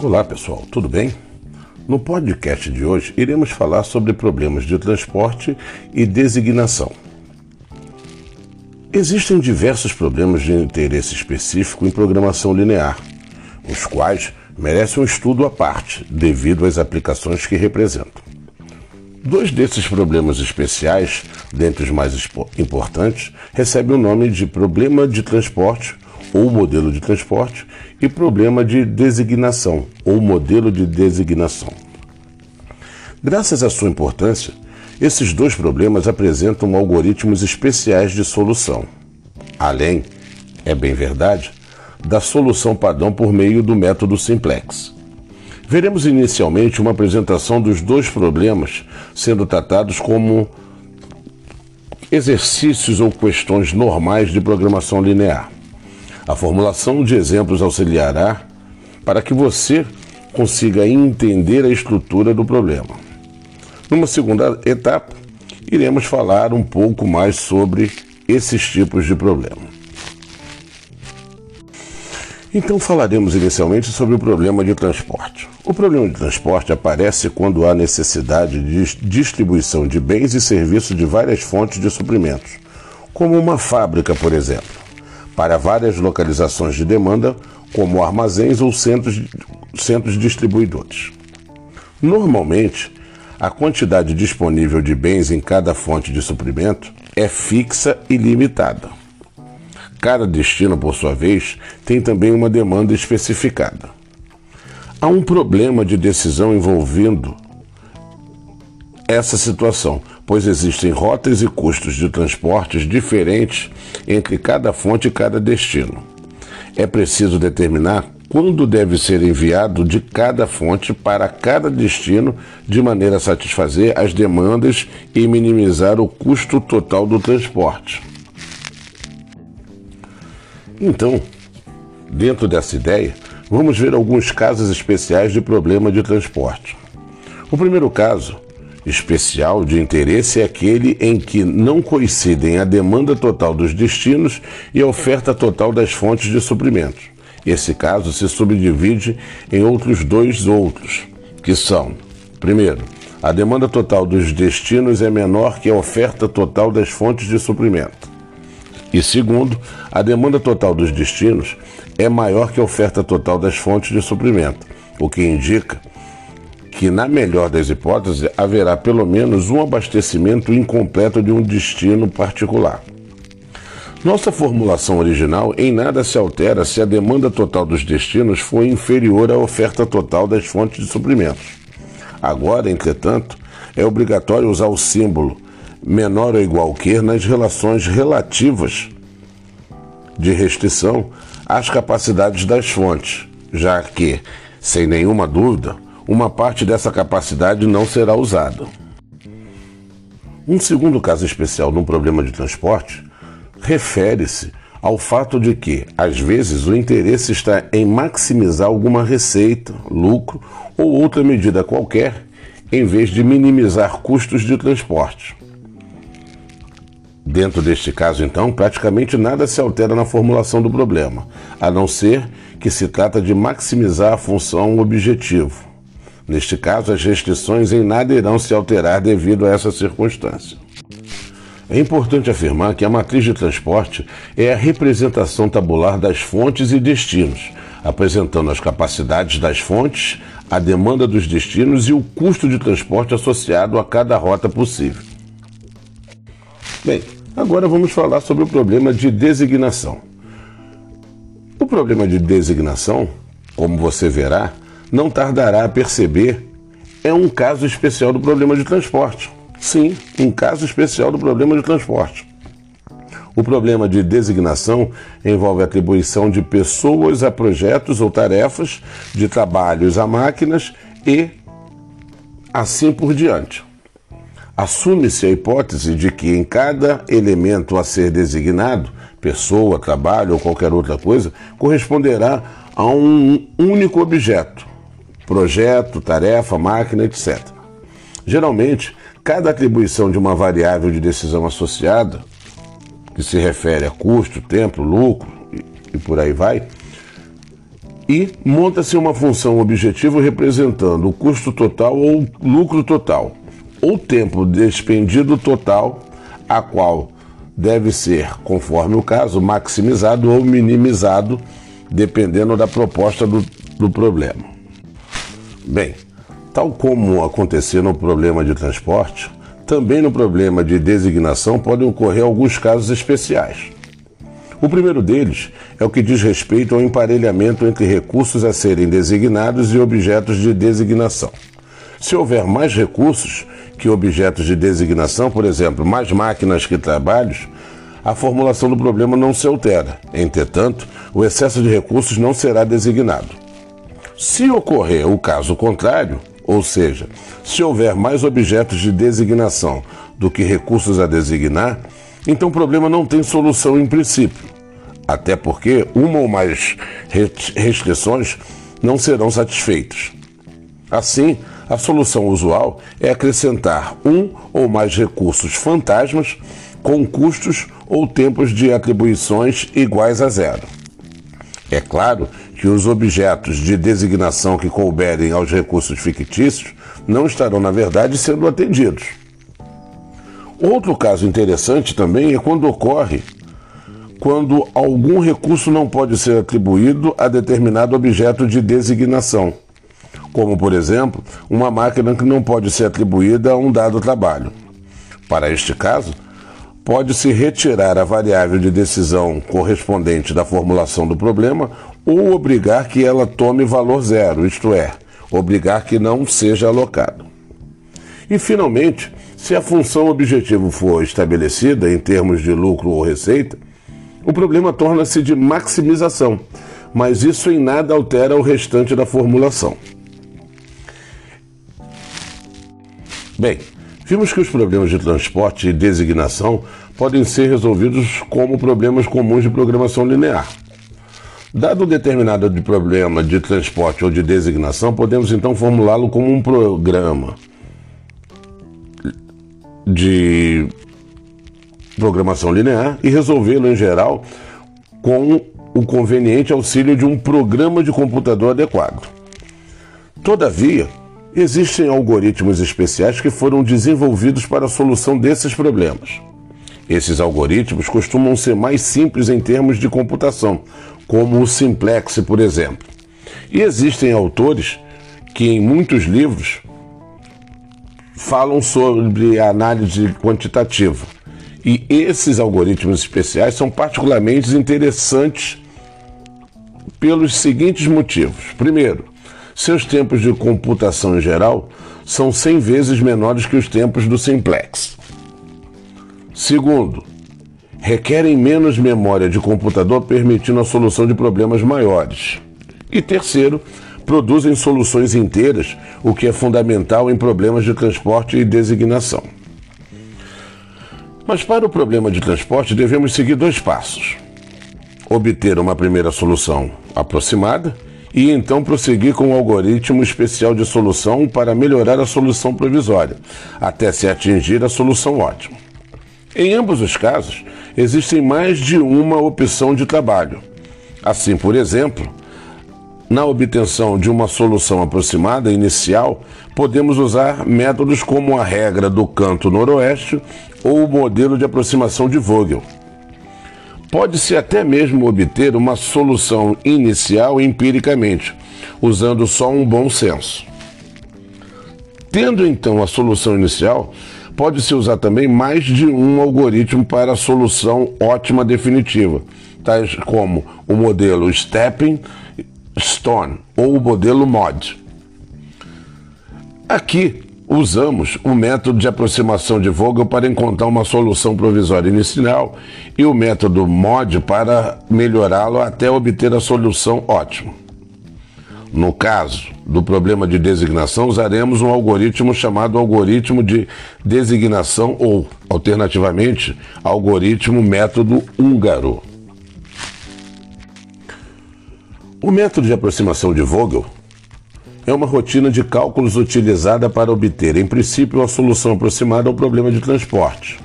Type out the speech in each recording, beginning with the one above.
Olá pessoal, tudo bem? No podcast de hoje iremos falar sobre problemas de transporte e designação. Existem diversos problemas de interesse específico em programação linear, os quais merecem um estudo à parte devido às aplicações que representam. Dois desses problemas especiais, dentre os mais importantes, recebem o nome de problema de transporte ou modelo de transporte e problema de designação ou modelo de designação. Graças à sua importância, esses dois problemas apresentam algoritmos especiais de solução. Além, é bem verdade, da solução padrão por meio do método simplex. Veremos inicialmente uma apresentação dos dois problemas sendo tratados como exercícios ou questões normais de programação linear. A formulação de exemplos auxiliará para que você consiga entender a estrutura do problema. Numa segunda etapa, iremos falar um pouco mais sobre esses tipos de problema. Então falaremos inicialmente sobre o problema de transporte. O problema de transporte aparece quando há necessidade de distribuição de bens e serviços de várias fontes de suprimentos, como uma fábrica, por exemplo para várias localizações de demanda, como armazéns ou centros, centros distribuidores. Normalmente, a quantidade disponível de bens em cada fonte de suprimento é fixa e limitada. Cada destino, por sua vez, tem também uma demanda especificada. Há um problema de decisão envolvendo essa situação, pois existem rotas e custos de transportes diferentes entre cada fonte e cada destino. É preciso determinar quando deve ser enviado de cada fonte para cada destino de maneira a satisfazer as demandas e minimizar o custo total do transporte. Então, dentro dessa ideia, vamos ver alguns casos especiais de problema de transporte. O primeiro caso especial de interesse é aquele em que não coincidem a demanda total dos destinos e a oferta total das fontes de suprimentos. Esse caso se subdivide em outros dois outros, que são: primeiro, a demanda total dos destinos é menor que a oferta total das fontes de suprimento. E segundo, a demanda total dos destinos é maior que a oferta total das fontes de suprimento, o que indica que, na melhor das hipóteses, haverá pelo menos um abastecimento incompleto de um destino particular. Nossa formulação original em nada se altera se a demanda total dos destinos for inferior à oferta total das fontes de suprimentos. Agora, entretanto, é obrigatório usar o símbolo menor ou igual que nas relações relativas de restrição às capacidades das fontes, já que, sem nenhuma dúvida, uma parte dessa capacidade não será usada. Um segundo caso especial de um problema de transporte refere-se ao fato de que, às vezes, o interesse está em maximizar alguma receita, lucro ou outra medida qualquer, em vez de minimizar custos de transporte. Dentro deste caso, então, praticamente nada se altera na formulação do problema, a não ser que se trata de maximizar a função objetivo. Neste caso, as restrições em nada irão se alterar devido a essa circunstância. É importante afirmar que a matriz de transporte é a representação tabular das fontes e destinos, apresentando as capacidades das fontes, a demanda dos destinos e o custo de transporte associado a cada rota possível. Bem, agora vamos falar sobre o problema de designação. O problema de designação, como você verá, não tardará a perceber, é um caso especial do problema de transporte. Sim, um caso especial do problema de transporte. O problema de designação envolve a atribuição de pessoas a projetos ou tarefas, de trabalhos a máquinas e assim por diante. Assume-se a hipótese de que em cada elemento a ser designado, pessoa, trabalho ou qualquer outra coisa, corresponderá a um único objeto, projeto, tarefa, máquina, etc. Geralmente, cada atribuição de uma variável de decisão associada, que se refere a custo, tempo, lucro e, por aí vai, e monta-se uma função objetivo representando o custo total ou lucro total, ou tempo despendido total, a qual deve ser, conforme o caso, maximizado ou minimizado, dependendo da proposta do, do problema. Bem, tal como aconteceu no problema de transporte, também no problema de designação podem ocorrer alguns casos especiais. O primeiro deles é o que diz respeito ao emparelhamento entre recursos a serem designados e objetos de designação. Se houver mais recursos que objetos de designação, por exemplo, mais máquinas que trabalhos, a formulação do problema não se altera. Entretanto, o excesso de recursos não será designado. Se ocorrer o caso contrário, ou seja, se houver mais objetos de designação do que recursos a designar, então o problema não tem solução em princípio, até porque uma ou mais restrições não serão satisfeitas. Assim, a solução usual é acrescentar um ou mais recursos fantasmas com custos ou tempos de atribuições iguais a zero. É claro que os objetos de designação que couberem aos recursos fictícios não estarão, na verdade, sendo atendidos. Outro caso interessante também é quando ocorre quando algum recurso não pode ser atribuído a determinado objeto de designação, como, por exemplo, uma máquina que não pode ser atribuída a um dado trabalho. Para este caso, pode-se retirar a variável de decisão correspondente da formulação do problema ou obrigar que ela tome valor zero, isto é, obrigar que não seja alocado. E, finalmente, se a função objetivo for estabelecida em termos de lucro ou receita, o problema torna-se de maximização, mas isso em nada altera o restante da formulação. Bem, vimos que os problemas de transporte e designação podem ser resolvidos como problemas comuns de programação linear. Dado um determinado de problema de transporte ou de designação, podemos então formulá-lo como um programa de programação linear e resolvê-lo em geral com o conveniente auxílio de um programa de computador adequado. Todavia, existem algoritmos especiais que foram desenvolvidos para a solução desses problemas. Esses algoritmos costumam ser mais simples em termos de computação, como o simplex, por exemplo. E existem autores que, em muitos livros, falam sobre análise quantitativa. E esses algoritmos especiais são particularmente interessantes pelos seguintes motivos. Primeiro, seus tempos de computação em geral são 100 vezes menores que os tempos do simplex. Segundo, requerem menos memória de computador, permitindo a solução de problemas maiores. E terceiro, produzem soluções inteiras, o que é fundamental em problemas de transporte e designação. Mas para o problema de transporte devemos seguir dois passos: obter uma primeira solução aproximada e então prosseguir com um algoritmo especial de solução para melhorar a solução provisória, até se atingir a solução ótima. Em ambos os casos, existem mais de uma opção de trabalho. Assim, por exemplo, na obtenção de uma solução aproximada inicial, podemos usar métodos como a regra do canto noroeste ou o modelo de aproximação de Vogel. Pode-se até mesmo obter uma solução inicial empiricamente, usando só um bom senso. Tendo então a solução inicial, pode-se usar também mais de um algoritmo para a solução ótima definitiva, tais como o modelo Stepping Stone ou o modelo MOD. Aqui usamos o método de aproximação de Vogel para encontrar uma solução provisória inicial e o método MOD para melhorá-lo até obter a solução ótima. No caso do problema de designação, usaremos um algoritmo chamado algoritmo de designação ou, alternativamente, algoritmo método húngaro. O método de aproximação de Vogel é uma rotina de cálculos utilizada para obter, em princípio, uma solução aproximada ao problema de transporte.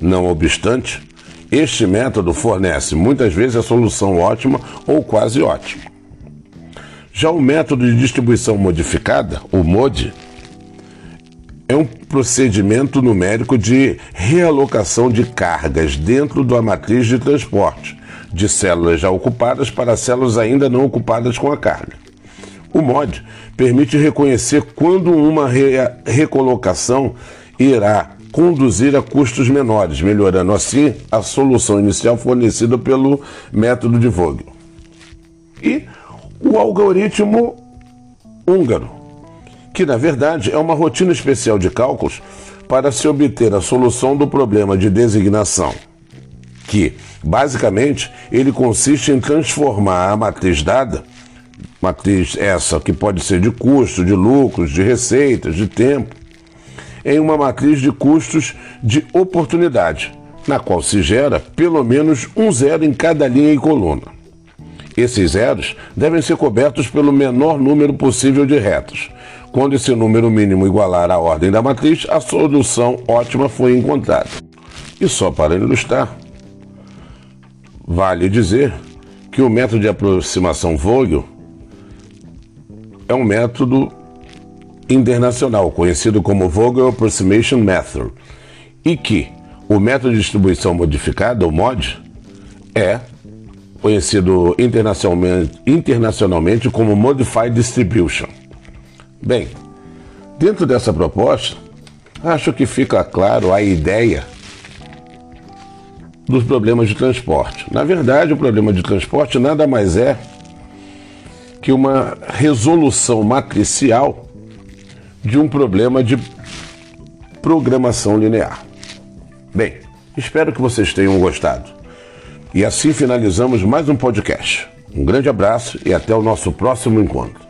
Não obstante, este método fornece muitas vezes a solução ótima ou quase ótima. Já o método de distribuição modificada, o MODI, é um procedimento numérico de realocação de cargas dentro da matriz de transporte, de células já ocupadas para células ainda não ocupadas com a carga. O MOD permite reconhecer quando uma re recolocação irá conduzir a custos menores, melhorando assim a solução inicial fornecida pelo método de Vogel. E o algoritmo húngaro, que na verdade é uma rotina especial de cálculos para se obter a solução do problema de designação, que basicamente ele consiste em transformar a matriz dada, matriz essa que pode ser de custo, de lucros, de receitas, de tempo, em uma matriz de custos de oportunidade, na qual se gera pelo menos um zero em cada linha e coluna. Esses zeros devem ser cobertos pelo menor número possível de retas. Quando esse número mínimo igualar a ordem da matriz, a solução ótima foi encontrada. E só para ilustrar, vale dizer que o método de aproximação Vogel é um método internacional conhecido como Vogel Approximation Method e que o método de distribuição modificada, o MOD, é conhecido internacionalmente, internacionalmente como Modified Distribution. Bem, dentro dessa proposta, acho que fica claro a ideia dos problemas de transporte. Na verdade, o problema de transporte nada mais é que uma resolução matricial de um problema de programação linear. Bem, espero que vocês tenham gostado. E assim finalizamos mais um podcast. Um grande abraço e até o nosso próximo encontro.